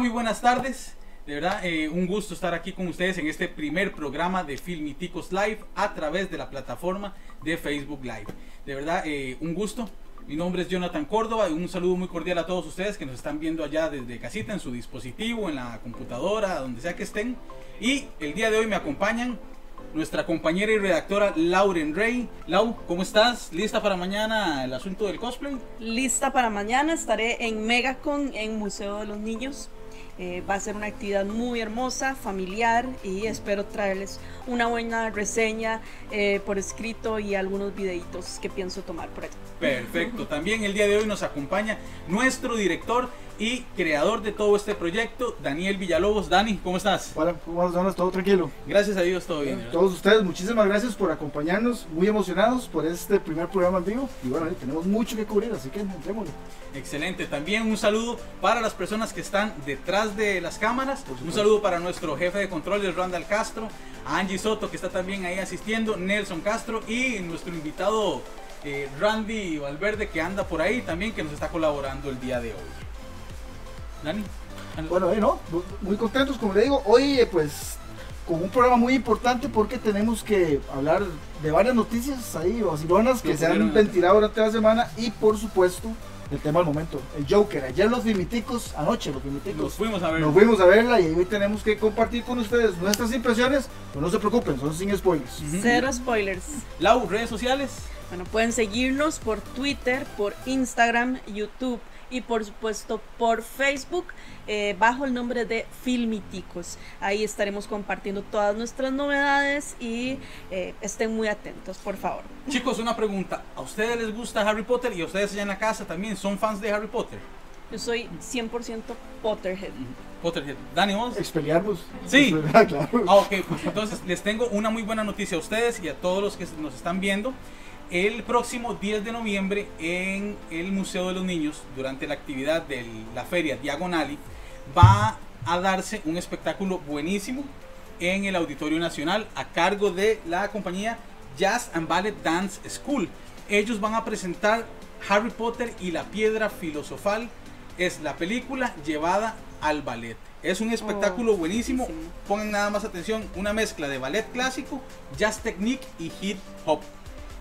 muy buenas tardes. De verdad, eh, un gusto estar aquí con ustedes en este primer programa de Filmiticos Live a través de la plataforma de Facebook Live. De verdad, eh, un gusto. Mi nombre es Jonathan Córdoba y un saludo muy cordial a todos ustedes que nos están viendo allá desde casita, en su dispositivo, en la computadora, donde sea que estén. Y el día de hoy me acompañan nuestra compañera y redactora Lauren Rey. Lau, ¿cómo estás? ¿Lista para mañana el asunto del cosplay? Lista para mañana, estaré en Megacon, en Museo de los Niños. Eh, va a ser una actividad muy hermosa, familiar y espero traerles una buena reseña eh, por escrito y algunos videitos que pienso tomar por allá. Perfecto. También el día de hoy nos acompaña nuestro director y creador de todo este proyecto, Daniel Villalobos. Dani, ¿cómo estás? Hola, ¿cómo estás? ¿Todo tranquilo? Gracias a Dios, todo bien. Todos ustedes, muchísimas gracias por acompañarnos, muy emocionados por este primer programa en vivo. Y bueno, tenemos mucho que cubrir, así que entrémosle. Excelente. También un saludo para las personas que están detrás de las cámaras. Un saludo para nuestro jefe de controles, Randall Castro, a Angie Soto, que está también ahí asistiendo, Nelson Castro y nuestro invitado eh, Randy Valverde, que anda por ahí también, que nos está colaborando el día de hoy. Dani. Bueno, eh, ¿no? muy contentos, como le digo. Hoy, eh, pues, con un programa muy importante porque tenemos que hablar de varias noticias ahí, vacilonas, que se han ventilado durante la semana y, por supuesto, el tema del momento, el Joker. Ayer los filmiticos, anoche los filmiticos. Nos fuimos a verla. Nos fuimos a verla y hoy tenemos que compartir con ustedes nuestras impresiones, pero no se preocupen, son sin spoilers. Cero spoilers. Lau, redes sociales. Bueno, pueden seguirnos por Twitter, por Instagram, YouTube y por supuesto por Facebook eh, bajo el nombre de Filmiticos. Ahí estaremos compartiendo todas nuestras novedades y eh, estén muy atentos, por favor. Chicos, una pregunta. ¿A ustedes les gusta Harry Potter y a ustedes allá en la casa también son fans de Harry Potter? Yo soy 100% Potterhead. Potterhead. Dani, ¿vos? Expeliarvos. Sí. claro. Ah, ok, pues entonces les tengo una muy buena noticia a ustedes y a todos los que nos están viendo el próximo 10 de noviembre en el Museo de los Niños, durante la actividad de la feria Diagonali, va a darse un espectáculo buenísimo en el Auditorio Nacional a cargo de la compañía Jazz and Ballet Dance School. Ellos van a presentar Harry Potter y la piedra filosofal. Es la película llevada al ballet. Es un espectáculo Oh, buenísimo. buenísimo. Pongan nada más atención, una mezcla de ballet clásico, jazz technique y hip hop.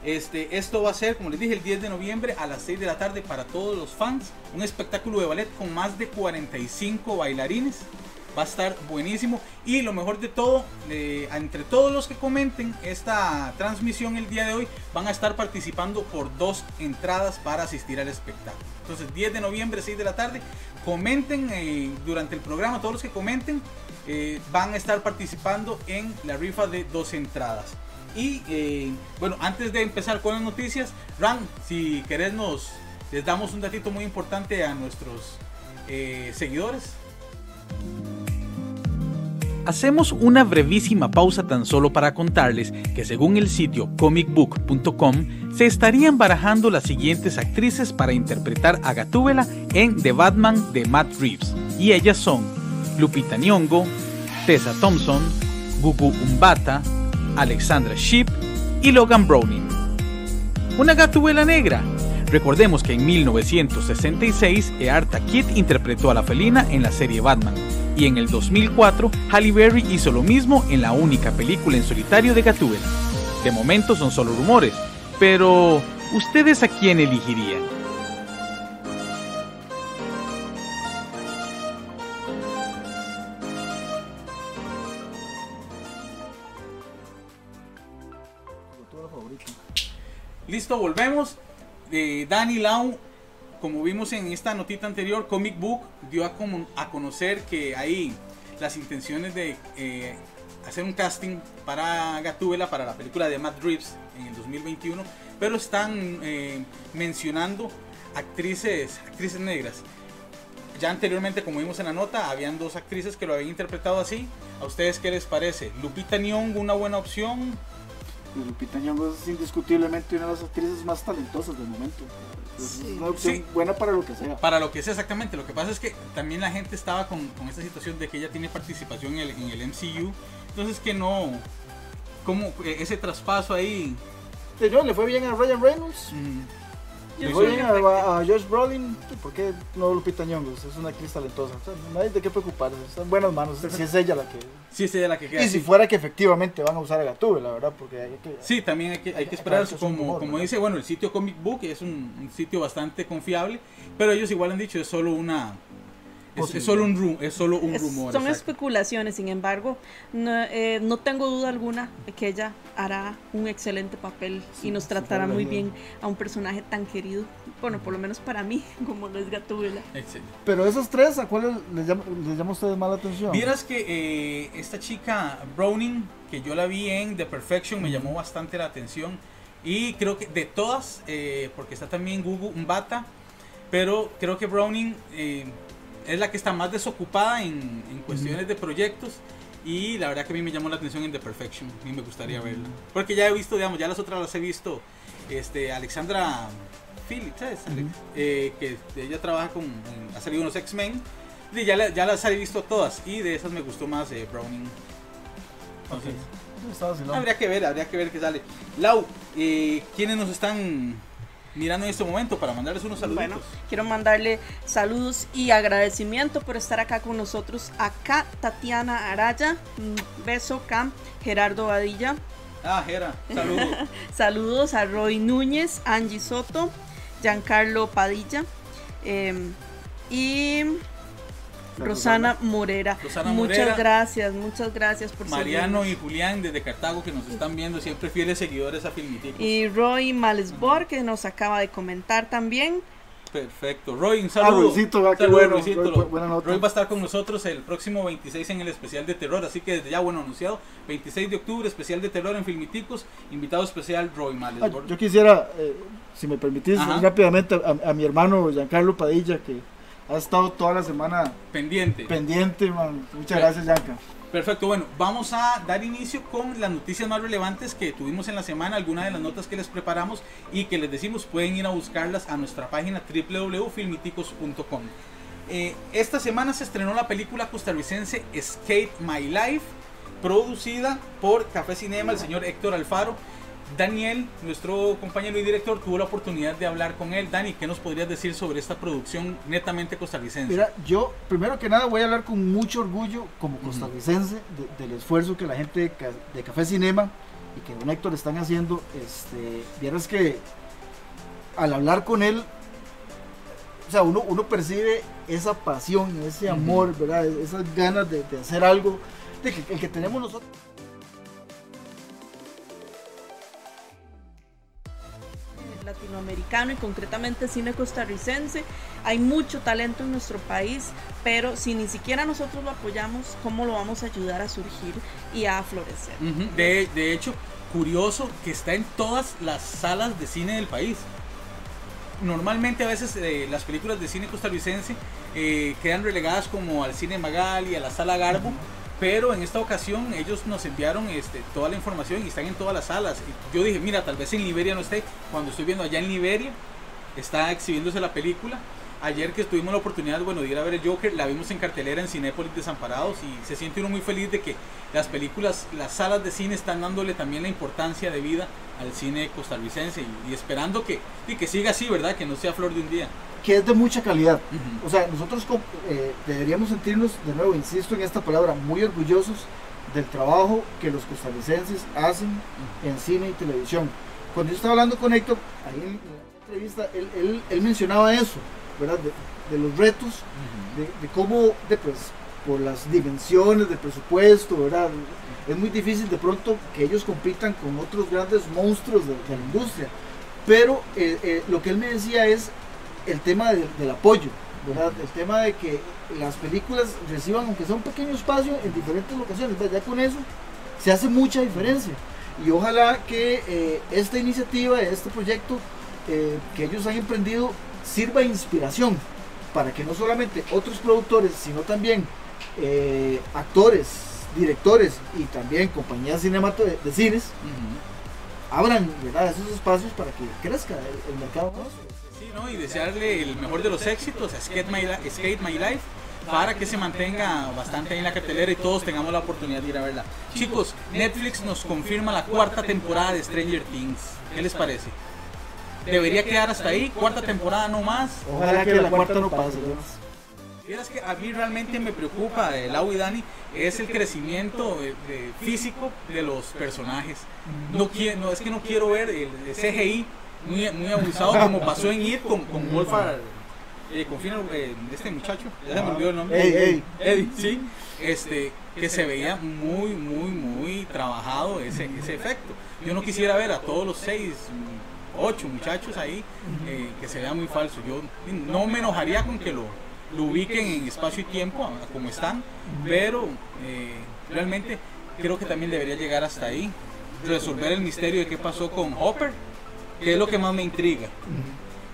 Este, esto va a ser, como les dije, el 10 de noviembre a las 6 de la tarde para todos los fans. Un espectáculo de ballet con más de 45 bailarines. Va a estar buenísimo. Y lo mejor de todo, eh, entre todos los que comenten esta transmisión el día de hoy, van a estar participando por dos entradas para asistir al espectáculo. Entonces, 10 de noviembre, 6 de la tarde. Comenten eh, durante el programa, todos los que comenten eh, van a estar participando en la rifa de dos entradas. Y eh, bueno, antes de empezar con las noticias, Ran, si querés nos les damos un datito muy importante a nuestros eh, seguidores. Hacemos una brevísima pausa tan solo para contarles que según el sitio comicbook.com se estarían barajando las siguientes actrices para interpretar a Gatúbela en The Batman de Matt Reeves. Y ellas son Lupita Nyong'o, Tessa Thompson, Gugu Umbata, Alexandra Shipp y Logan Browning. Una Gatúbela negra. Recordemos que en 1966 Eartha Kitt interpretó a la felina en la serie Batman y en el 2004 Halle Berry hizo lo mismo en la única película en solitario de Gatúbela. De momento son solo rumores, pero ¿ustedes a quién elegirían? Listo, volvemos. Eh, Dani Lau, como vimos en esta notita anterior, Comic Book dio a, como- a conocer que hay las intenciones de eh, hacer un casting para Gatúbela, para la película de Matt Reeves en el 2021, pero están eh, mencionando actrices, actrices negras. Ya anteriormente, como vimos en la nota, habían dos actrices que lo habían interpretado así. ¿A ustedes qué les parece? Lupita Nyong'o, una buena opción. Y Lupita Nyong'o es indiscutiblemente una de las actrices más talentosas del momento. Es Sí. una opción Sí. buena para lo que sea. Para lo que sea exactamente, lo que pasa es que también la gente estaba con, con esta situación de que ella tiene participación en el, en el MCU, entonces que no, como eh, ese traspaso ahí, Señor, le fue bien a Ryan Reynolds. mm, Yo Oye, soy a, a Josh Brolin, ¿por qué no Lupita Nyong'o? Es una actriz talentosa. O sea, no hay de qué preocuparse. Está en buenas manos. Si es ella la que. Sí, sí, de la que queda. Y si fuera que efectivamente van a usar a Gatúbela, la verdad, porque hay que. Sí, también hay que, hay que esperar, es como, como dice, bueno, el sitio Comic Book es un, un sitio bastante confiable, pero ellos igual han dicho, es solo una... Es, es solo un, ru- es solo un Es- rumor. son exacto. especulaciones, sin embargo, no, eh, no tengo duda alguna de que ella hará un excelente papel Sí, y nos tratará muy bien a un personaje tan querido, bueno, por lo menos para mí, como lo es Gatúbela. Excelente. Pero esos tres, ¿a cuáles les llama, les llama a ustedes más la atención? Vieras que eh, esta chica Browning, que yo la vi en The Perfection, me llamó bastante la atención. Y creo que de todas, eh, porque está también Google Bata, pero creo que Browning eh, es la que está más desocupada en, en cuestiones de proyectos. Y la verdad que a mí me llamó la atención en The Perfection. A mí me gustaría verla. Porque ya he visto, digamos, ya las otras las he visto. Este, Alexandra Phillips, ¿sabes? Eh, que ella trabaja con. ha salido unos X-Men. Y ya, la- ya las he visto todas. Y de esas me gustó más eh, Browning. Entonces, habría que ver, habría que ver qué sale. Lau, eh, ¿quiénes nos están mirando en este momento para mandarles unos saludos? Bueno, quiero mandarle saludos y agradecimiento por estar acá con nosotros. Acá Tatiana Araya, beso, Cam, Gerardo Badilla, Ah, Jera, saludos. Saludos a Roy Núñez, Angie Soto, Giancarlo Padilla eh, y Rosana Morera. Rosana muchas Morera. gracias, muchas gracias por Mariano y. Julián desde Cartago que nos están viendo, siempre fieles seguidores a Filmiticos. Y Roy Malesbor que nos acaba de comentar también. Perfecto. Roy, un Ah, saludo. Roycito, ah, qué Saludos, bueno. Roycito. Roy, bu- buena nota. Roy va a estar con nosotros el próximo 26 en el especial de terror, así que desde ya, bueno, anunciado, 26 de octubre, especial de terror en Filmiticos, invitado especial Roy Ah, Malesbor. yo quisiera, eh, si me permitís, Ajá. rápidamente a, a mi hermano Giancarlo Padilla, que ha estado toda la semana Pendiente. pendiente, man. Muchas gracias, Gianca. Perfecto, bueno, vamos a dar inicio con las noticias más relevantes que tuvimos en la semana, algunas de las notas que les preparamos y que les decimos pueden ir a buscarlas a nuestra página www.filmiticos.com. Eh, esta semana se estrenó la película costarricense Escape My Life, producida por Café Cinema, el señor Héctor Alfaro. Daniel, nuestro compañero y director, tuvo la oportunidad de hablar con él. Dani, ¿qué nos podrías decir sobre esta producción netamente costarricense? Mira, yo primero que nada voy a hablar con mucho orgullo como costarricense de- del esfuerzo que la gente de, Ca- de Café Cinema y que Don Héctor están haciendo. Este, vieras que al hablar con él, o sea, uno, uno percibe esa pasión, ese amor, ¿verdad? Esas ganas de, de hacer algo, de que, el que tenemos nosotros. Latinoamericano y concretamente cine costarricense. Hay mucho talento en nuestro país, pero si ni siquiera nosotros lo apoyamos, ¿cómo lo vamos a ayudar a surgir y a florecer? De, de hecho, curioso que está en todas las salas de cine del país. Normalmente a veces eh, las películas de cine costarricense eh, quedan relegadas como al cine Magali, a la sala Garbo, pero en esta ocasión ellos nos enviaron este, toda la información y están en todas las salas. Y yo dije, mira, tal vez en Liberia no esté. Cuando estoy viendo allá en Liberia, está exhibiéndose la película. Ayer que tuvimos la oportunidad bueno, de ir a ver el Joker, la vimos en cartelera en Cinépolis Desamparados y se siente uno muy feliz de que las películas, las salas de cine están dándole también la importancia de vida al cine costarricense y, esperando que, que siga así, ¿verdad? Que no sea flor de un día. Que es de mucha calidad. O sea, nosotros eh, deberíamos sentirnos, de nuevo, insisto en esta palabra, muy orgullosos del trabajo que los costarricenses hacen en cine y televisión. Cuando yo estaba hablando con Héctor, ahí en la entrevista, él, él- él mencionaba eso, ¿verdad? De, de los retos, de, de cómo, de, pues, por las dimensiones del presupuesto, ¿verdad? Es muy difícil de pronto que ellos compitan con otros grandes monstruos de, de la industria. Pero eh, eh, lo que él me decía es el tema de- del apoyo, ¿verdad? El tema de que las películas reciban, aunque sea un pequeño espacio, en diferentes locaciones. ¿verdad? Ya con eso se hace mucha diferencia. Y ojalá que eh, esta iniciativa, este proyecto eh, que ellos han emprendido, sirva de inspiración para que no solamente otros productores, sino también eh, actores, directores y también compañías de, de cines abran ¿verdad? esos espacios para que crezca el, el mercado. ¿No? Y desearle el mejor de los éxitos a Skate My, Skate My Life para que se mantenga bastante ahí en la cartelera y todos tengamos la oportunidad de ir a verla. Chicos, Netflix nos confirma la cuarta temporada de Stranger Things. ¿Qué les parece? debería quedar hasta ahí, cuarta temporada no más. Ojalá que la cuarta no pase. ¿no? Vieras que a mí realmente me preocupa, eh, Lau y Dani, es el crecimiento eh, de- físico de los personajes. No, quiero, no, es que no quiero ver el, el CGI muy, muy abusado como pasó en It con, con Wolfar, eh, con Final- eh, este muchacho, ya se me olvidó el nombre. Ey, ey. Eddie, sí, este, que se veía muy, muy, muy trabajado ese, ese efecto. Yo no quisiera ver a todos los seis, ocho muchachos ahí eh, que se vea muy falso. Yo no me enojaría con que lo, lo ubiquen en espacio y tiempo como están, pero eh, realmente creo que también debería llegar hasta ahí, resolver el misterio de qué pasó con Hopper, que es lo que más me intriga.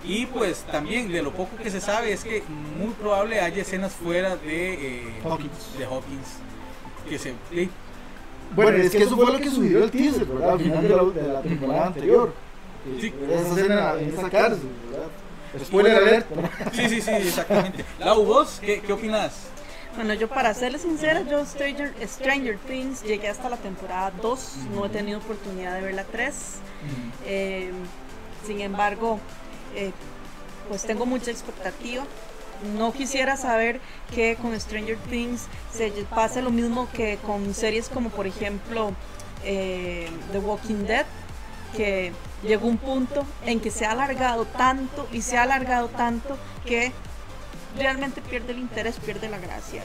Y pues también de lo poco que se sabe es que muy probable haya escenas fuera de, eh, Hawkins. de Hawkins. Que se, sí, Bueno, es que eso fue lo que sugirió el teaser, ¿verdad? Al final de la, de la temporada anterior. Sí. Esa escena en esa cárcel, ¿verdad? Spoiler alert. sí, sí, sí, exactamente. Lau, vos, ¿qué, qué opinas? Bueno, yo para serles sincera, yo Stranger, Stranger Things llegué hasta la temporada 2, no he tenido oportunidad de ver la 3. Eh, sin embargo, eh, pues tengo mucha expectativa. No quisiera saber que con Stranger Things se pase lo mismo que con series como por ejemplo eh, The Walking Dead, que llegó un punto en que se ha alargado tanto y se ha alargado tanto que realmente pierde el interés, pierde la gracia.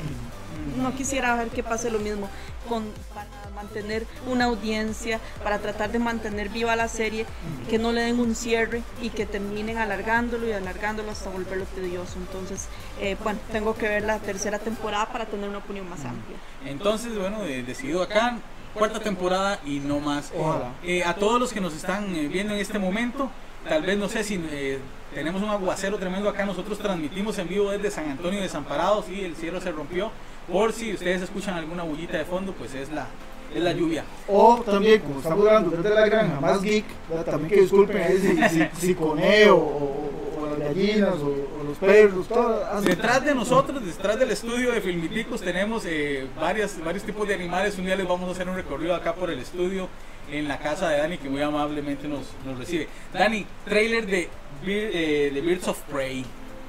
No quisiera ver que pase lo mismo con, para mantener una audiencia, para tratar de mantener viva la serie, que no le den un cierre y que terminen alargándolo y alargándolo hasta volverlo tedioso. Entonces, eh, bueno, tengo que ver la tercera temporada para tener una opinión más amplia. Entonces, bueno, eh, decidido acá, cuarta temporada y no más. Ojalá. Eh, a todos los que nos están eh, viendo en este momento, tal vez no sé si eh, tenemos un aguacero tremendo acá, nosotros transmitimos en vivo desde San Antonio de Desamparados y el cielo se rompió. Por si ustedes escuchan alguna bullita de fondo, pues es la, es la lluvia. O también, como estamos hablando desde la granja, más geek, también que disculpen ahí si, si, si coneo o, las gallinas o, o los perros, todo. Detrás de nosotros, detrás del estudio de Filmiticos, tenemos eh, varias, varios tipos de animales. Un día les vamos a hacer un recorrido acá por el estudio en la casa de Dani, que muy amablemente nos, nos recibe. Dani, trailer de, eh, de Birds of Prey.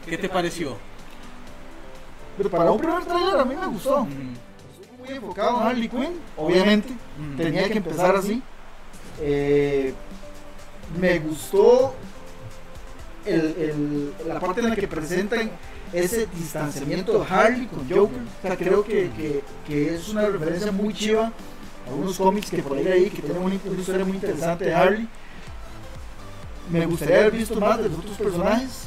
¿Qué te pareció? Pero para un primer trailer a mí me gustó. Muy enfocado en Harley Quinn, obviamente. Ujú. Tenía que empezar así. Eh, me gustó el- el- la parte en la que presentan ese distanciamiento de Harley con Joker. O sea, creo que, que- que es una referencia muy chiva a unos cómics que por ahí hay que tienen una, una historia muy interesante de Harley. Me gustaría haber visto más de los otros personajes,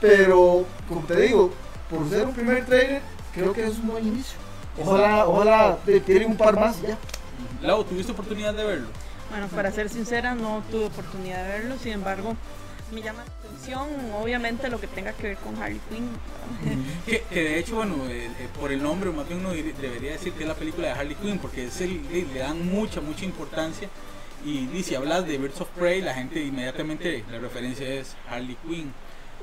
pero como te digo, por ser un primer trailer, creo que es un buen inicio. Ojalá, ojalá te tienen un par más y ya. Lau, ¿tuviste oportunidad de verlo? Bueno, para ser sincera, no tuve oportunidad de verlo, sin embargo, me llama la atención, obviamente, lo que tenga que ver con Harley Quinn. Que, que de hecho, bueno, eh, eh, por el nombre, más bien uno debería decir que es la película de Harley Quinn, porque es el, le dan mucha, mucha importancia. Y, y si hablas de Birds of Prey, la gente inmediatamente la referencia es Harley Quinn.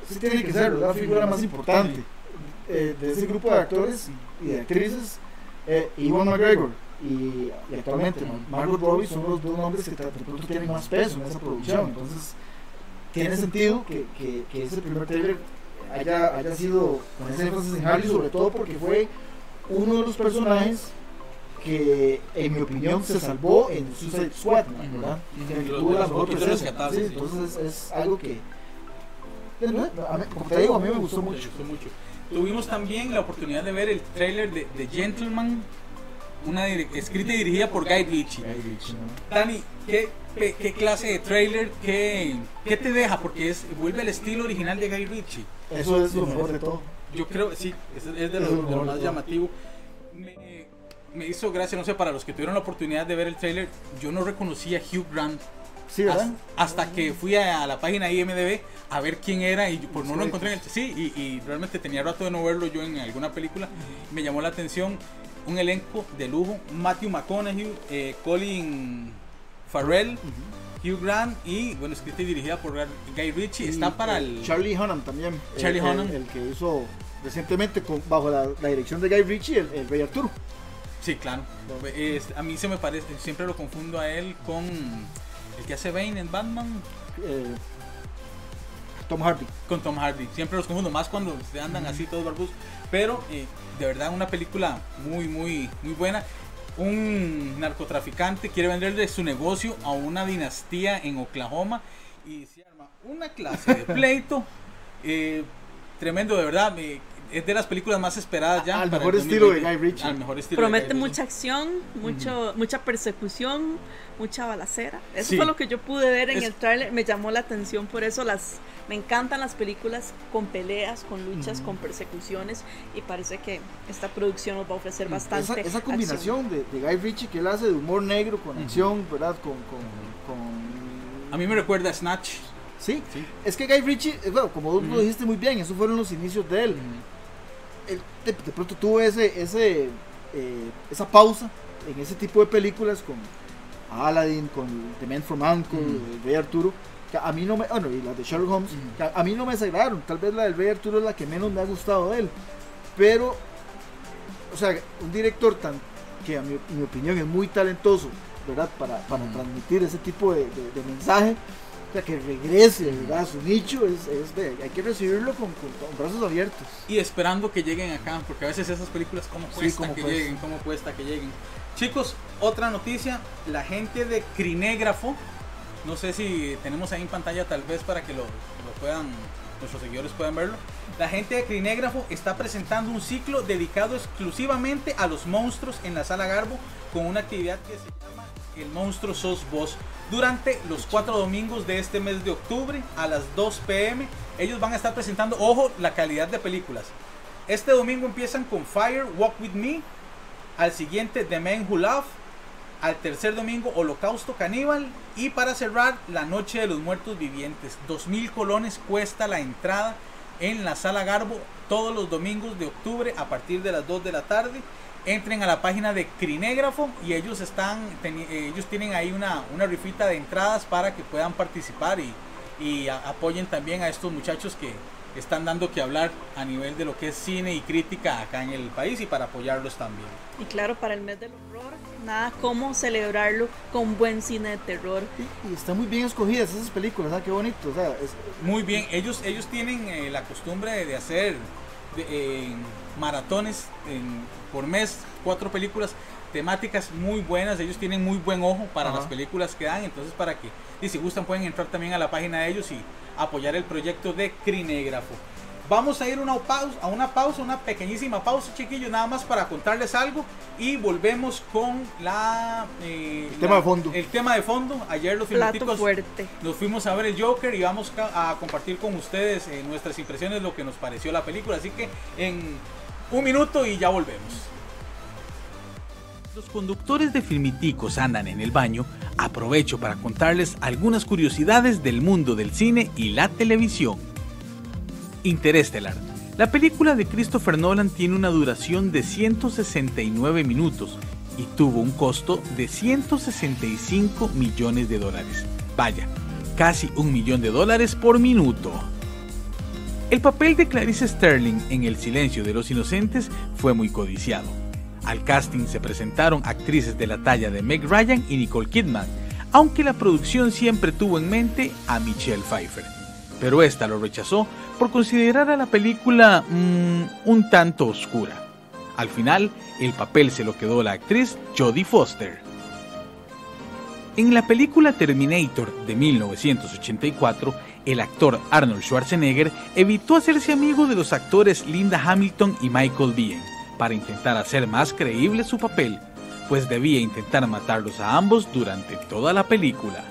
Sí tiene que ser la figura más importante eh, de ese grupo de actores y de actrices. Eh, Ewan McGregor y, y actualmente Mar- Margot Robbie son los dos nombres que de pronto tienen más peso en esa producción. Entonces, tiene sentido que, que, que ese primer trailer haya, haya sido con ese énfasis en Harley, sobre todo porque fue uno de los personajes que, en mi opinión, se salvó en Suicide Squad, ¿verdad? Que tuvo la mejor presencia. Sí, entonces es algo que, como te digo, a mí me gustó mucho. Tuvimos también la oportunidad de ver el tráiler de, de Gentleman, una escrita y dirigida por Guy Ritchie. Dani, ¿qué, qué, qué clase de tráiler, qué, qué te deja? Porque es, vuelve al estilo original de Guy Ritchie. Eso es lo mejor de todo. Yo creo, sí, es, es de, lo, de lo más llamativo. Me, hizo gracia, no sé, para los que tuvieron la oportunidad de ver el tráiler, yo no reconocía a Hugh Grant Sí, ¿verdad? hasta, hasta que fui a, la página IMDB a ver quién era y pues no lo encontré en el sí y, y realmente tenía rato de no verlo yo en alguna película me llamó la atención un elenco de lujo Matthew McConaughey eh, Colin Farrell Hugh Grant y bueno escrita y dirigida por Guy Ritchie está Y, para eh, el Charlie Hunnam también. Charlie el, el- Hunnam. El, que hizo recientemente con- bajo la, la dirección de Guy Ritchie, el, el Rey Arturo. Sí claro Es- a mí se me parece siempre lo confundo a él con el que hace Bane en Batman Eh, Tom Hardy. Con Tom Hardy. Siempre los confundo, más cuando se andan así todos barbus. Pero eh, de verdad una película muy, muy, muy buena. Un narcotraficante quiere venderle su negocio a una dinastía en Oklahoma y se arma una clase de pleito. eh, tremendo, de verdad. eh, es de las películas más esperadas ya. Al mejor estilo de 2020. Guy Ritchie. Al mejor estilo de Promete Guy Ritchie. mucha acción, mucho, mucha persecución, mucha balacera. Eso Sí. fue lo que yo pude ver en Es- el tráiler. Me llamó la atención por eso. Las, me encantan las películas con peleas, con luchas, con persecuciones. Y parece que esta producción nos va a ofrecer bastante. Esa, esa combinación de, de Guy Ritchie que él hace de humor negro con acción, ¿verdad? Con, con, con- A mí me recuerda a Snatch. Sí, Sí. es que Guy Ritchie, eh, bueno, como tú lo Ujú. dijiste muy bien, esos fueron los inicios de él. Él de, de pronto tuvo ese, ese, eh, esa pausa en ese tipo de películas con Aladdin, con The Man from Uncle, Ujú. el Rey Arturo. Que a mí no me, bueno, y las de Sherlock Holmes, Ujú. que a, a mí no me desagradaron. Tal vez la del Rey Arturo es la que menos me ha gustado de él. Pero, o sea, un director tan que a mi, mi opinión es muy talentoso, ¿verdad? Para, para Ujú. transmitir ese tipo de, de- de mensaje. O sea, que regrese, ¿verdad? A su nicho, es, es de- hay que recibirlo con, con- con brazos abiertos. y esperando que lleguen acá, porque a veces esas películas como Sí, cuesta cómo que cuesta. lleguen, cómo cuesta que lleguen. Chicos, otra noticia, la gente de Crinégrafo, no sé si tenemos ahí en pantalla tal vez para que lo, lo puedan, nuestros seguidores puedan verlo. La gente de Crinégrafo está presentando un ciclo dedicado exclusivamente a los monstruos en la sala Garbo con una actividad que se llama El monstruo sos vos. Durante los cuatro domingos de este mes de octubre a las 2 pm, ellos van a estar presentando, ojo, la calidad de películas. Este domingo empiezan con Fire, Walk With Me. Al siguiente, The Man Who Love. Al tercer domingo, Holocausto Caníbal. Y para cerrar, La Noche de los Muertos Vivientes. 2.000 colones cuesta la entrada en la Sala Garbo todos los domingos de octubre a partir de las 2 de la tarde. Entren a la página de Crinégrafo y ellos están eh, ellos tienen ahí una, una rifita de entradas para que puedan participar y, y a- apoyen también a estos muchachos que están dando que hablar a nivel de lo que es cine y crítica acá en el país y para apoyarlos también. Y claro, para el mes del horror, nada como celebrarlo con buen cine de terror. Y, y están muy bien escogidas esas películas, ¿sabes? Qué bonito. O sea, es- Muy bien, ellos, ellos tienen eh, la costumbre de, de hacer de- eh, maratones en- por mes, cuatro películas temáticas muy buenas, ellos tienen muy buen ojo para Ajá. las películas que dan, entonces para que, y si gustan pueden entrar también a la página de ellos y apoyar el proyecto de Crinégrafo. Vamos a ir una pausa, a una pausa, una pequeñísima pausa, chiquillos, nada más para contarles algo y volvemos con la, eh, El tema la- de fondo. El tema de fondo. Ayer los Plato filmiticos fuerte. nos fuimos a ver el Joker y vamos a compartir con ustedes eh, nuestras impresiones, lo que nos pareció la película. Así que en un minuto y ya volvemos. Los conductores de Filmiticos andan en el baño. Aprovecho para contarles algunas curiosidades del mundo del cine y la televisión. Interestelar. La película de Christopher Nolan tiene una duración de 169 minutos y tuvo un costo de 165 millones de dólares. Vaya, casi un millón de dólares por minuto. El papel de Clarice Sterling en El silencio de los inocentes fue muy codiciado. Al casting se presentaron actrices de la talla de Meg Ryan y Nicole Kidman, aunque la producción siempre tuvo en mente a Michelle Pfeiffer. Pero esta lo rechazó por considerar a la película mm, un tanto oscura. Al final, el papel se lo quedó la actriz Jodie Foster. En la película Terminator de 1984, el actor Arnold Schwarzenegger evitó hacerse amigo de los actores Linda Hamilton y Michael Biehn para intentar hacer más creíble su papel, pues debía intentar matarlos a ambos durante toda la película.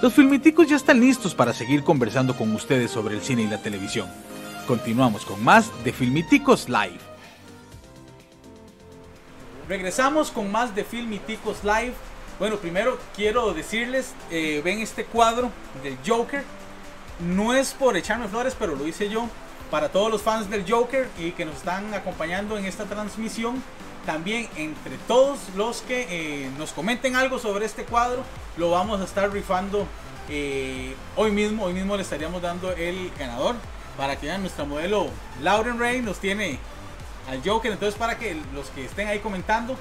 Los filmiticos ya están listos para seguir conversando con ustedes sobre el cine y la televisión. Continuamos con más de Filmiticos Live. Regresamos con más de Filmiticos Live. Bueno, primero quiero decirles, eh, ven este cuadro del Joker. No es por echarme flores, pero lo hice yo. Para todos los fans del Joker y que nos están acompañando en esta transmisión. También entre todos los que eh, nos comenten algo sobre este cuadro, lo vamos a estar rifando eh, hoy mismo. Hoy mismo le estaríamos dando el ganador. Para que vean, nuestra modelo Lauren Ray nos tiene al Joker. Entonces, para que los que estén ahí comentando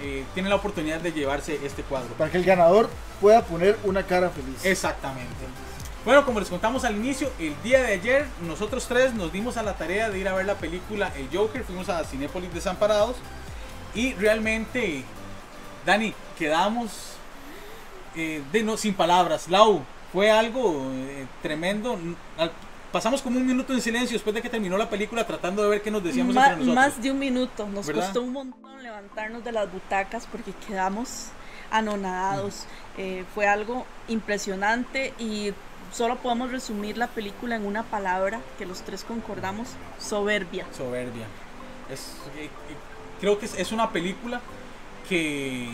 eh, tienen la oportunidad de llevarse este cuadro. para que el ganador pueda poner una cara feliz. Exactamente. Bueno, como les contamos al inicio, el día de ayer nosotros tres nos dimos a la tarea de ir a ver la película El Joker, fuimos a Cinépolis Desamparados y realmente, Dani, quedamos eh, de no, sin palabras. Lau, fue algo eh, tremendo. Pasamos como un minuto en silencio después de que terminó la película tratando de ver qué nos decíamos Ma- entre nosotros. más de un minuto. Nos ¿Verdad? costó un montón levantarnos de las butacas porque quedamos anonadados. Eh, fue algo impresionante y solo podemos resumir la película en una palabra que los tres concordamos: soberbia. soberbia. Creo que es, una película que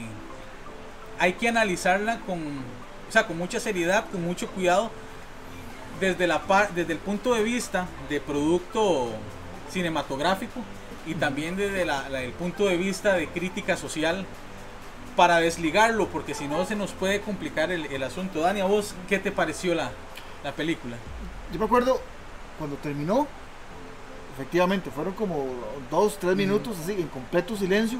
hay que analizarla con, o sea, con mucha seriedad, con mucho cuidado, desde, la desde el punto de vista de producto cinematográfico y también desde el punto de vista de crítica social para desligarlo, porque si no se nos puede complicar el, el asunto. Dani, ¿a vos qué te pareció la, la película? Yo me acuerdo cuando terminó, efectivamente, fueron como dos, tres minutos así, en completo silencio.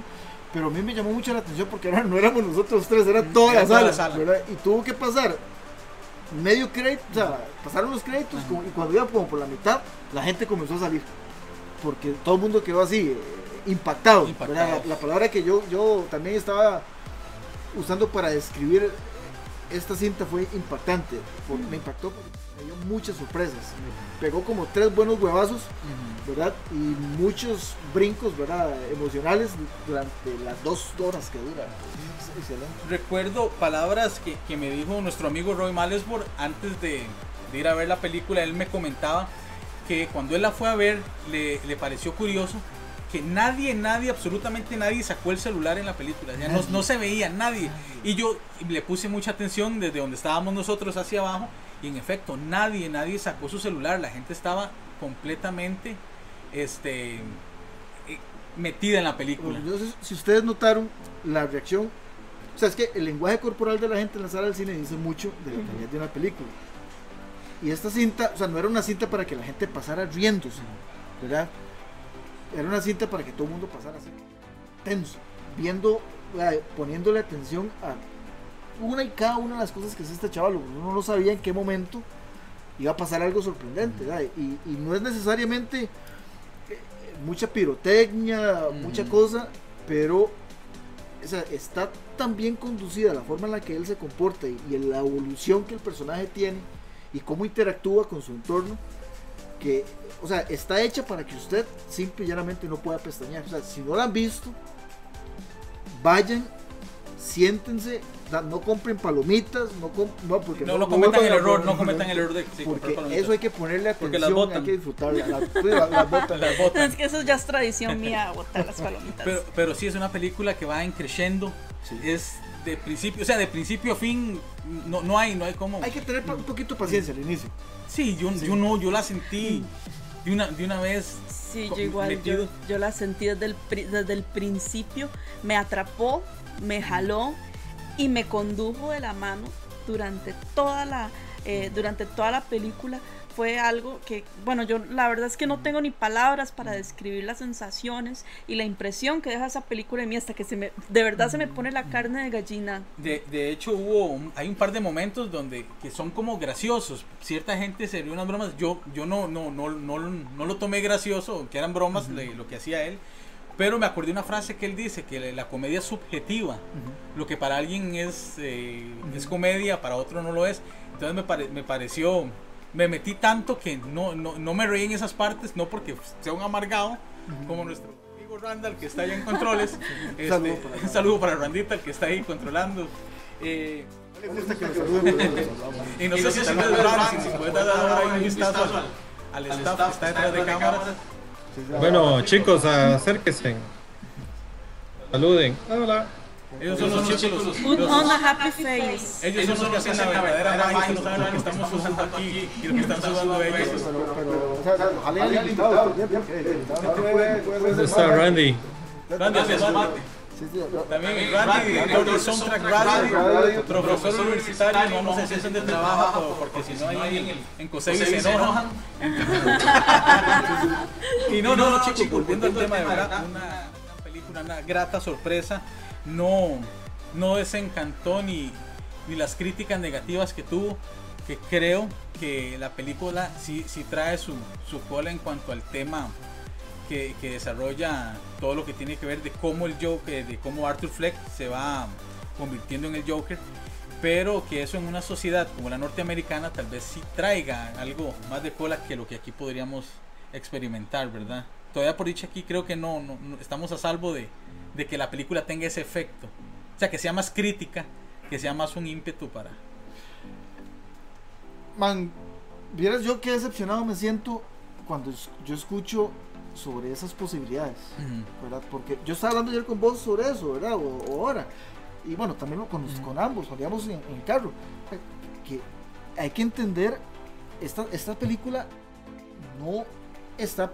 Pero a mí me llamó mucho la atención porque ahora no éramos nosotros tres, era toda, Era la, toda sala, la sala. ¿verdad? Y tuvo que pasar medio crédito, o sea, pasaron los créditos y cuando iba como por la mitad, la gente comenzó a salir. Porque todo el mundo quedó así, eh, impactado. La, la palabra que yo, yo también estaba usando para describir esta cinta fue impactante. me impactó porque me dio muchas sorpresas. Me pegó como tres buenos huevazos, ¿verdad? Y muchos brincos, ¿verdad? Emocionales durante las dos horas que dura. Es excelente. recuerdo palabras que, que me dijo nuestro amigo Roy Malesbor antes de, de ir a ver la película. Él me comentaba que cuando él la fue a ver le, le pareció curioso que nadie, nadie, absolutamente nadie sacó el celular en la película. Sea, no, no se veía nadie. Y yo le puse mucha atención desde donde estábamos nosotros hacia abajo. Y en efecto, nadie, nadie sacó su celular. La gente estaba completamente este, eh, metida en la película. Yo no sé si ustedes notaron la reacción. O sea, es que el lenguaje corporal de la gente en la sala del cine dice mucho de la calidad de una película. Y esta cinta, o sea, no era una cinta para que la gente pasara riéndose, ¿verdad? Era una cinta para que todo el mundo pasara así, tenso, viendo, poniéndole atención a una y cada una de las cosas que hace este chaval. Uno no sabía en qué momento iba a pasar algo sorprendente. Y, y no es necesariamente eh, mucha pirotecnia, mucha cosa, pero o sea, está tan bien conducida la forma en la que él se comporta y, y la evolución que el personaje tiene y cómo interactúa con su entorno o sea está hecha para que usted simple y llanamente no pueda pestañear. O sea si no la han visto vayan siéntense no compren palomitas no, comp- no porque No, no cometan vuelvan el a- error, no cometan el error de sí, comprar porque palomitas. eso hay que ponerle Porque atención hay que disfrutarla la- sí, la- las botan. Las botan. Es que eso ya es tradición mía, botar las palomitas. Pero, pero sí es una película que va en creciendo. Sí. Es de principio, o sea, de principio a fin, no, no hay, no hay como. hay que tener un poquito de paciencia al inicio Sí, yo, yo no, yo la sentí de una, de una vez. Sí, yo igual, yo, yo la sentí desde el, desde el principio, me atrapó, me jaló y me condujo de la mano durante toda la, eh, durante toda la película. Fue algo que, bueno, yo la verdad es que no tengo ni palabras para describir las sensaciones y la impresión que deja esa película en mí hasta que se me, de verdad se me pone la carne de gallina. De, de hecho, hubo, un- hay un par de momentos donde que son como graciosos. Cierta gente se rio unas bromas. Yo, yo no, no, no, no, no lo tomé gracioso, que eran bromas le- lo que hacía él. Pero me acordé una frase que él dice, que la comedia es subjetiva. Lo que para alguien es, eh, es comedia, para otro no lo es. Entonces me, pare- me pareció, me metí tanto que no, no, no me reí en esas partes, no porque sea un amargado, como nuestro amigo Randall que está allá en controles. Este, saludo para un saludo para Randita, el que está ahí controlando. Eh, Me gusta que lo saluden, y no sé si si puedes dar ahora ahí un vistazo al, al staff que está detrás de cámaras. Sí, Bueno, chicos, acérquense. Saluden. Hola. Ellos son los chicos, los, Put on a happy face. ellos son los que hacen la verdadera magia, no saben lo que estamos sudando aquí y lo que están sudando ellos. pero, pero, o sea, ojalá haya invitado también, porque el invitado no puede- puede ¿Dónde ser está Randy? Randy. Sí, sí, yo- También Randy, director de Soundtrack Radio, profesor universitario, no vamos a decir de trabajo por- porque si no ahí en, en Cosevi se enojan. y no, no, no, chicos, volviendo al tema de verdad, una, una película, una grata sorpresa, no, no desencantó ni, ni las críticas negativas que tuvo. que creo que la película sí, sí trae su, su cola en cuanto al tema que, que, desarrolla todo lo que tiene que ver de cómo el Joker, de cómo Arthur Fleck se va convirtiendo en el Joker, pero que eso en una sociedad como la norteamericana tal vez sí traiga algo más de cola que lo que aquí podríamos experimentar, ¿verdad? Todavía por dicho aquí creo que no, no, no estamos a salvo de, de que la película tenga ese efecto, o sea, que sea más crítica, que sea más un ímpetu para, Man, vieras yo qué decepcionado me siento cuando yo escucho sobre esas posibilidades, ¿verdad? Porque yo estaba hablando ayer con vos sobre eso, ¿verdad? O, o ahora. Y bueno, también con, Ujú. con ambos, cuando íbamos en, en el carro. Que hay que entender, esta, esta película no está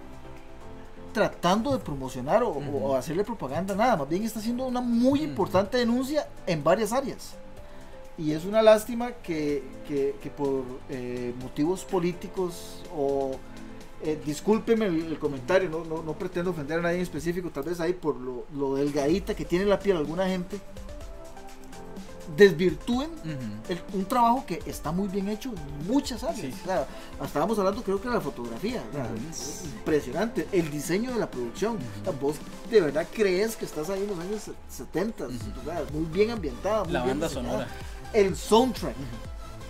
tratando de promocionar o, Ujú. o hacerle propaganda, nada. Más bien está haciendo una muy importante denuncia en varias áreas. Y es una lástima que, que- que por eh, motivos políticos o... eh, discúlpeme el, el comentario, no, no, no pretendo ofender a nadie en específico, tal vez ahí por lo, lo delgadita que tiene la piel alguna gente, desvirtúen Ujú. el- un trabajo que está muy bien hecho en muchas áreas. Sí. O sea, estábamos hablando creo que de la fotografía, Ujú. es impresionante, el diseño de la producción. O sea, vos de verdad crees que estás ahí en los años se- 70, Ujú. o sea, muy bien ambientada. muy la bien banda diseñada. sonora. El soundtrack.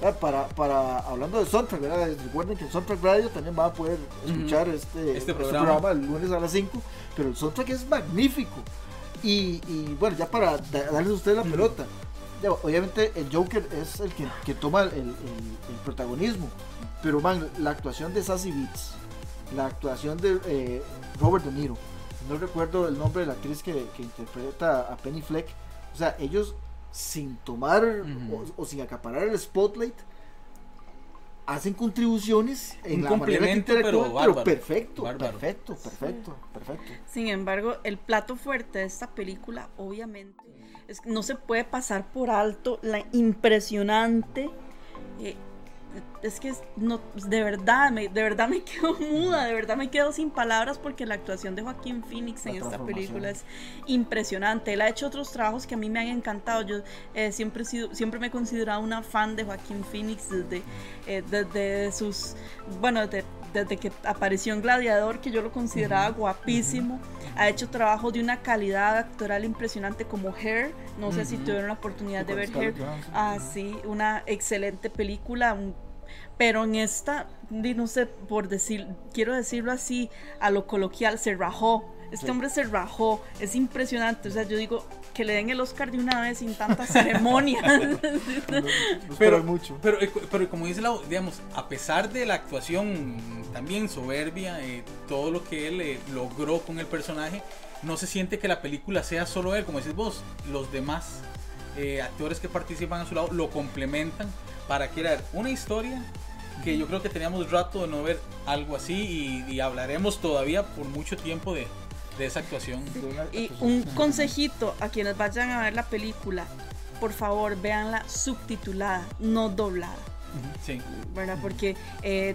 ¿Verdad? Para, para, hablando de soundtrack, ¿verdad? recuerden que el Soundtrack Radio también va a poder escuchar este, Este programa. el lunes a las 5, pero el soundtrack es magnífico. Y, y, bueno, ya para da- darles a ustedes la pelota, ya, obviamente el Joker es el que, que toma el, el- el protagonismo, pero man, la actuación de Sassy Beats, la actuación de eh, Robert De Niro, no recuerdo el nombre de la actriz que, que interpreta a Penny Fleck, o sea, ellos sin tomar o, o sin acaparar el spotlight, hacen contribuciones en Un la manera que complemento, pero perfecto, Bárbaro. perfecto, perfecto, perfecto. Sin embargo, el plato fuerte de esta película, obviamente, es que no se puede pasar por alto la impresionante. eh, es que no, de verdad, me, de verdad me quedo muda, de verdad me quedo sin palabras porque la actuación de Joaquín Phoenix en esta película es impresionante. Él ha hecho otros trabajos que a mí me han encantado. Yo eh, siempre, he sido, siempre me he considerado una fan de Joaquín Phoenix desde, eh, desde sus, bueno, desde, desde que apareció en Gladiador, que yo lo consideraba guapísimo. Ha hecho trabajo de una calidad actoral impresionante como Hair. No sé si tuvieron la oportunidad de ver Hair. Ah, sí, una excelente película. un- pero en esta, no sé, por decir, quiero decirlo así, a lo coloquial, se rajó. Este Sí. hombre se rajó. Es impresionante. O sea, yo digo que le den el Oscar de una vez sin tanta ceremonia. No, no Pero- mucho. Pero, eh, pero como dice la, digamos, a pesar de la actuación también soberbia, eh, todo lo que él eh, logró con el personaje, no se siente que la película sea solo él, como decís vos, los demás eh, actores que participan a su lado lo complementan para crear una historia que yo creo que teníamos rato de no ver algo así y, y hablaremos todavía por mucho tiempo de, de esa actuación. Y un consejito a quienes vayan a ver la película, por favor, véanla subtitulada, no doblada. Sí. ¿verdad? Porque eh,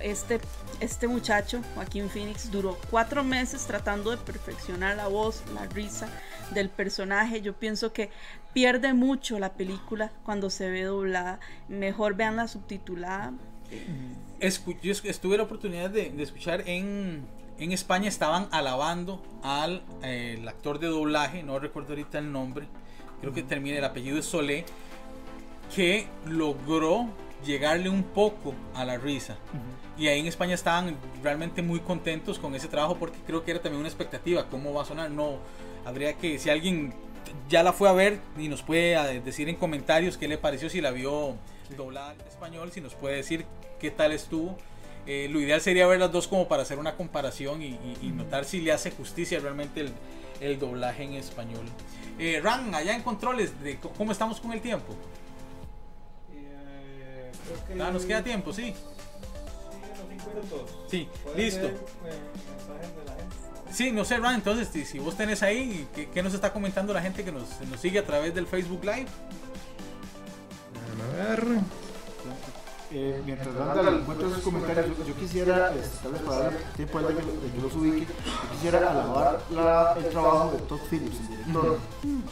este, este muchacho, Joaquín Phoenix, duró cuatro meses tratando de perfeccionar la voz, la risa del personaje. Yo pienso que pierde mucho la película cuando se ve doblada. Mejor vean la subtitulada. Escu- yo es- estuve la oportunidad de, de escuchar en, en España, estaban alabando al eh, el actor de doblaje, no recuerdo ahorita el nombre, creo que termina, el apellido es Solé, que logró llegarle un poco a la risa. Y ahí en España estaban realmente muy contentos con ese trabajo porque creo que era también una expectativa, cómo va a sonar. No, habría que, si alguien ya la fue a ver y nos puede eh, decir en comentarios qué le pareció, si la vio doblada al español, si nos puede decir qué tal estuvo. Eh, lo ideal sería ver las dos como para hacer una comparación y, y- y notar si le hace justicia realmente el, el doblaje en español. Eh, Ran, allá en controles, de ¿cómo estamos con el tiempo? Eh, creo que Ah, nos queda tiempo, sí. Sí, unos cinco minutos. Sí, ¿Pueden listo. leer, eh, de la gente? Sí, no sé, Ran, entonces, si, si vos tenés ahí, ¿qué, qué nos está comentando la gente que nos, nos sigue a través del Facebook Live? Déjame ver. Eh, mientras Randall encuentra esos comentarios, yo, yo quisiera, este, tal vez para darle tiempo a que, que los ubique, yo quisiera alabar la- el trabajo de Todd Phillips, el director.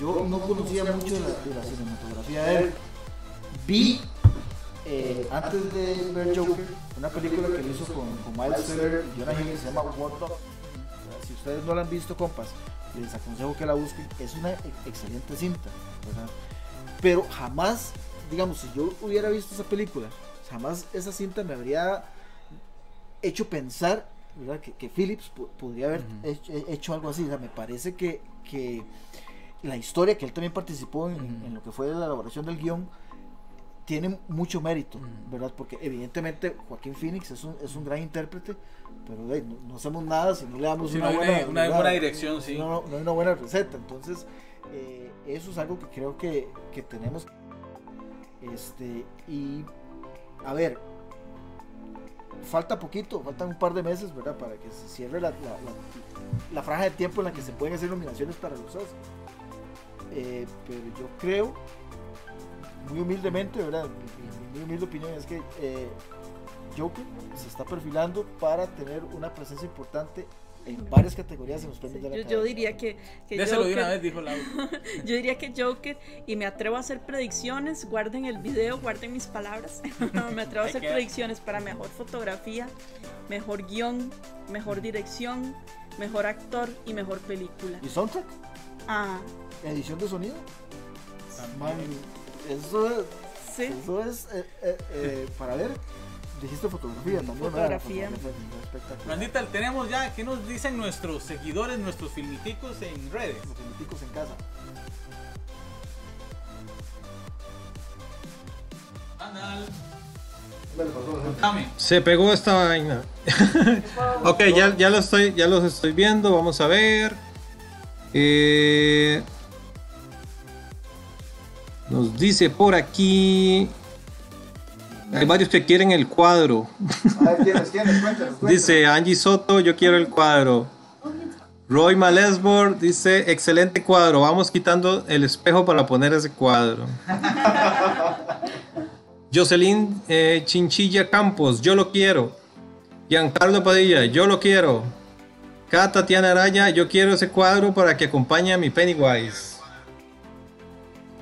Yo no conocía mucho de la, de la cinematografía de él. Vi eh, antes de ver Joker, una película que él hizo con, con Miles Teller y Jonah Hill que se llama Dog. Si ustedes no la han visto, compas, les aconsejo que la busquen. Es una excelente cinta, ¿verdad? Pero jamás, digamos, si yo hubiera visto esa película, jamás esa cinta me habría hecho pensar ¿verdad? Que, que Phillips podría haber hecho, hecho algo así. O sea, me parece que, que la historia, que él también participó en, lo que fue la elaboración del guion, tiene mucho mérito. ¿verdad? Porque evidentemente Joaquín Phoenix es un, es un gran intérprete, pero hey, no, no hacemos nada si no le damos Si una, no una- buena, una ¿verdad? buena dirección, sí. No, no- no hay una buena receta. Entonces, eh, eso es algo que creo que, que tenemos. Este, y a ver, falta poquito, faltan un par de meses, ¿verdad? Para que se cierre la, la, franja de tiempo en la que se pueden hacer nominaciones para los Oscars. Eh, pero yo creo, muy humildemente, ¿verdad? Mi, humilde opinión es que eh, Joker se está perfilando para tener una presencia importante en varias categorías en los premios de la Yo, yo diría que, que Déselo de una vez, dijo Laura. Yo diría que Joker, y me atrevo a hacer predicciones, guarden el video, guarden mis palabras. me atrevo a hacer predicciones para mejor fotografía, mejor guion, mejor dirección, mejor actor y mejor película. ¿Y soundtrack? Ah, ¿Edición de sonido? Man, eso es, sí. eso es eh, eh, eh, para ver. Dijiste fotografía también. Fotografía. Espectacular. Brandita, tenemos ya, ¿qué nos dicen nuestros seguidores, nuestros filmiticos en redes? Los filmiticos en casa. Anal. Se pegó esta vaina. ok, ya, ya, lo estoy, ya los estoy viendo. Vamos a ver. Eh, nos dice por aquí. Hay varios que quieren el cuadro. A ver, ¿quiénes? ¿Quiénes? Cuéntanos, cuéntanos. Dice Angie Soto, yo quiero el cuadro. Roy Malesbor dice, excelente cuadro. Vamos quitando el espejo para poner ese cuadro. Jocelyn eh, Chinchilla Campos, yo lo quiero. Giancarlo Padilla, yo lo quiero. K. Tatiana Araya, yo quiero ese cuadro para que acompañe a mi Pennywise.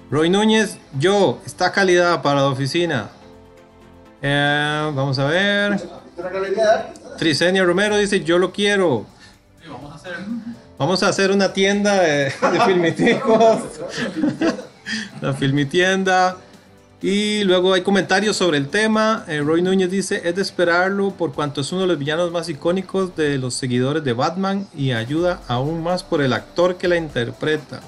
Roy Núñez, yo, esta calidad para la oficina. Eh, vamos a ver. De. Trisenia Romero dice, yo lo quiero. Vamos a hacer. Una tienda de, de filmiticos. La filmitienda. Y luego hay comentarios sobre el tema. Eh, Roy Núñez dice, es de esperarlo por cuanto es uno de los villanos más icónicos de los seguidores de Batman y ayuda aún más por el actor que la interpreta.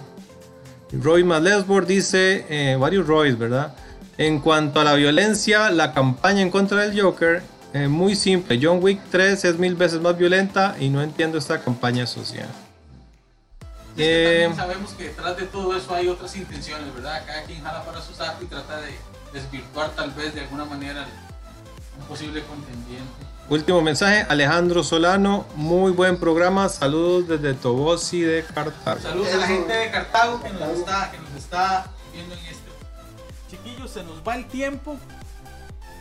Roy Malesbor dice, eh, varios Roys, ¿verdad? En cuanto a la violencia, la campaña en contra del Joker, eh, muy simple. John Wick 3 es mil veces más violenta y no entiendo esta campaña social. Es que Eh, también sabemos que detrás de todo eso hay otras intenciones, ¿verdad? Cada quien jala para su saco y trata de desvirtuar tal vez de alguna manera un posible contendiente. último mensaje, Alejandro Solano, muy buen programa, saludos desde Tobosi de Cartago. Saludos a la gente de Cartago que nos está, que nos está viendo en este. Chiquillos, se nos va el tiempo.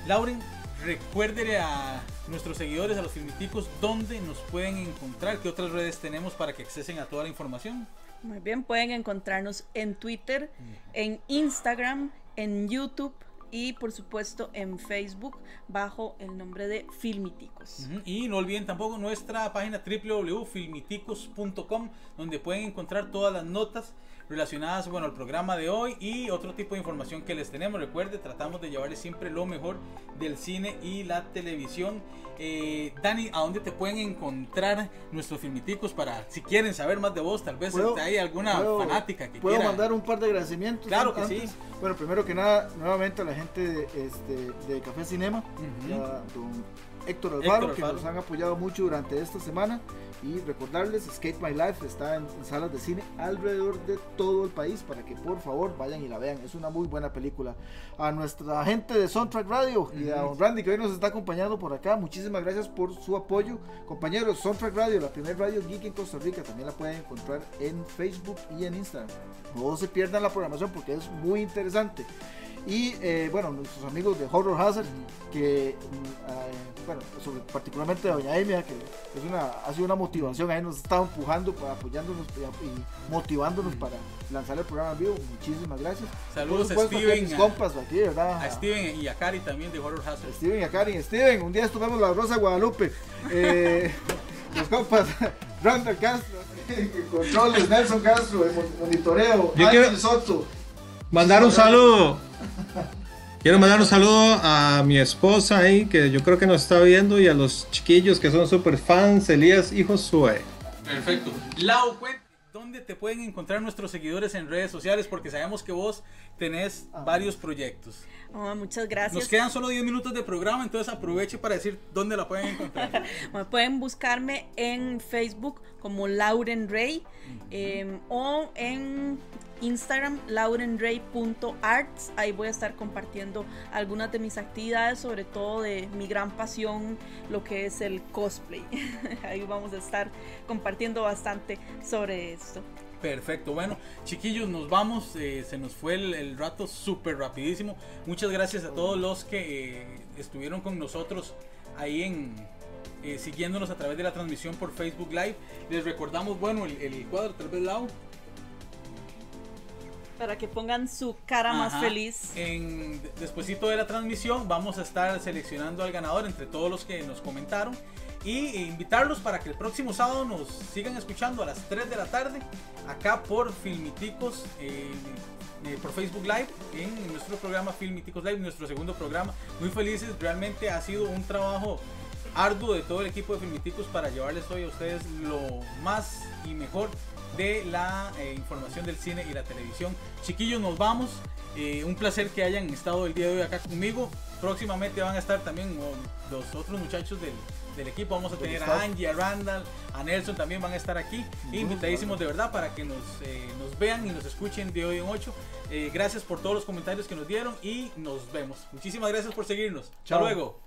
Lauren, recuérdele a nuestros seguidores, a los filmiticos, dónde nos pueden encontrar, qué otras redes tenemos para que accesen a toda la información. Muy bien, pueden encontrarnos en Twitter, en Instagram, en YouTube y por supuesto en Facebook bajo el nombre de Filmiticos. Y no olviden tampoco nuestra página www.filmiticos.com donde pueden encontrar todas las notas relacionadas bueno, al programa de hoy y otro tipo de información que les tenemos. Recuerde, tratamos de llevarles siempre lo mejor del cine y la televisión. Eh, Dani, ¿a dónde te pueden encontrar nuestros filmiticos para si quieren saber más de vos? Tal vez ¿Puedo- hay alguna puedo- fanática que ¿Puedo quiera. mandar un par de agradecimientos? Claro que antes? sí. Bueno, primero que nada, nuevamente a la gente de, este, de Café Cinema, Ujú. y a don Héctor Héctor Alfaro, que nos han apoyado mucho durante esta semana. Y recordarles, Skate My Life está en, en salas de cine alrededor de todo el país para que por favor vayan y la vean. Es una muy buena película. A nuestra gente de Soundtrack Radio y a don Randy que hoy nos está acompañando por acá, muchísimas gracias por su apoyo. Compañeros, Soundtrack Radio, la primer radio geek en Costa Rica, también la pueden encontrar en Facebook y en Instagram. No se pierdan la programación porque es muy interesante. Y eh, bueno, nuestros amigos de Horror Hazard, que mm, eh, bueno, sobre- particularmente Doña Emia, que es una, ha sido una motivación, ahí nos estado empujando, para, apoyándonos y, y motivándonos para lanzar el programa en vivo. Muchísimas gracias. Saludos a Steven, mis a- compas aquí, ¿verdad? A Steven y a Cari también de Horror Hazard. Steven y a. Steven, un día estuvimos la Rosa Guadalupe. Eh, los compas, Randall Castro, controles, Nelson Castro, el monitoreo, Yo Ángel quiero- Soto. Mandar un saludo. Quiero mandar un saludo a mi esposa ahí, que yo creo que nos está viendo, y a los chiquillos que son super fans, Elías y Josué. Perfecto. Lau, ¿dónde te pueden encontrar nuestros seguidores en redes sociales? Porque sabemos que vos tenés Ah. varios proyectos. Oh, muchas gracias. Nos quedan solo 10 minutos de programa, entonces aproveche para decir dónde la pueden encontrar. Bueno, pueden buscarme en Facebook como Lauren Rey eh, o en Instagram laurenrey.arts. Ahí voy a estar compartiendo algunas de mis actividades, sobre todo de mi gran pasión, lo que es el cosplay. Ahí vamos a estar compartiendo bastante sobre esto. Perfecto, bueno, chiquillos, nos vamos. eh, se nos fue el, rato súper rapidísimo. Muchas gracias a todos los que eh, estuvieron con nosotros ahí en eh, siguiéndonos a través de la transmisión por Facebook Live. Les recordamos, bueno, el, cuadro, tal vez. Para que pongan su cara más Ajá. feliz. En, despuesito de la transmisión vamos a estar seleccionando al ganador entre todos los que nos comentaron y invitarlos para que el próximo sábado nos sigan escuchando a las 3 de la tarde acá por Filmiticos eh, eh, por Facebook Live en nuestro programa Filmiticos Live, nuestro segundo programa. Muy felices, realmente ha sido un trabajo arduo de todo el equipo de Filmiticos para llevarles hoy a ustedes lo más y mejor de la eh, información del cine y la televisión. Chiquillos, nos vamos. Eh, un placer que hayan estado el día de hoy acá conmigo. Próximamente van a estar también oh, los otros muchachos del, del equipo. Vamos a tener a Angie, a Randall, a Nelson también van a estar aquí. Invitadísimos de verdad para que nos, eh, nos vean y nos escuchen de hoy en 8. gracias por todos los comentarios que nos dieron y nos vemos. Muchísimas gracias por seguirnos. Chao. Hasta luego.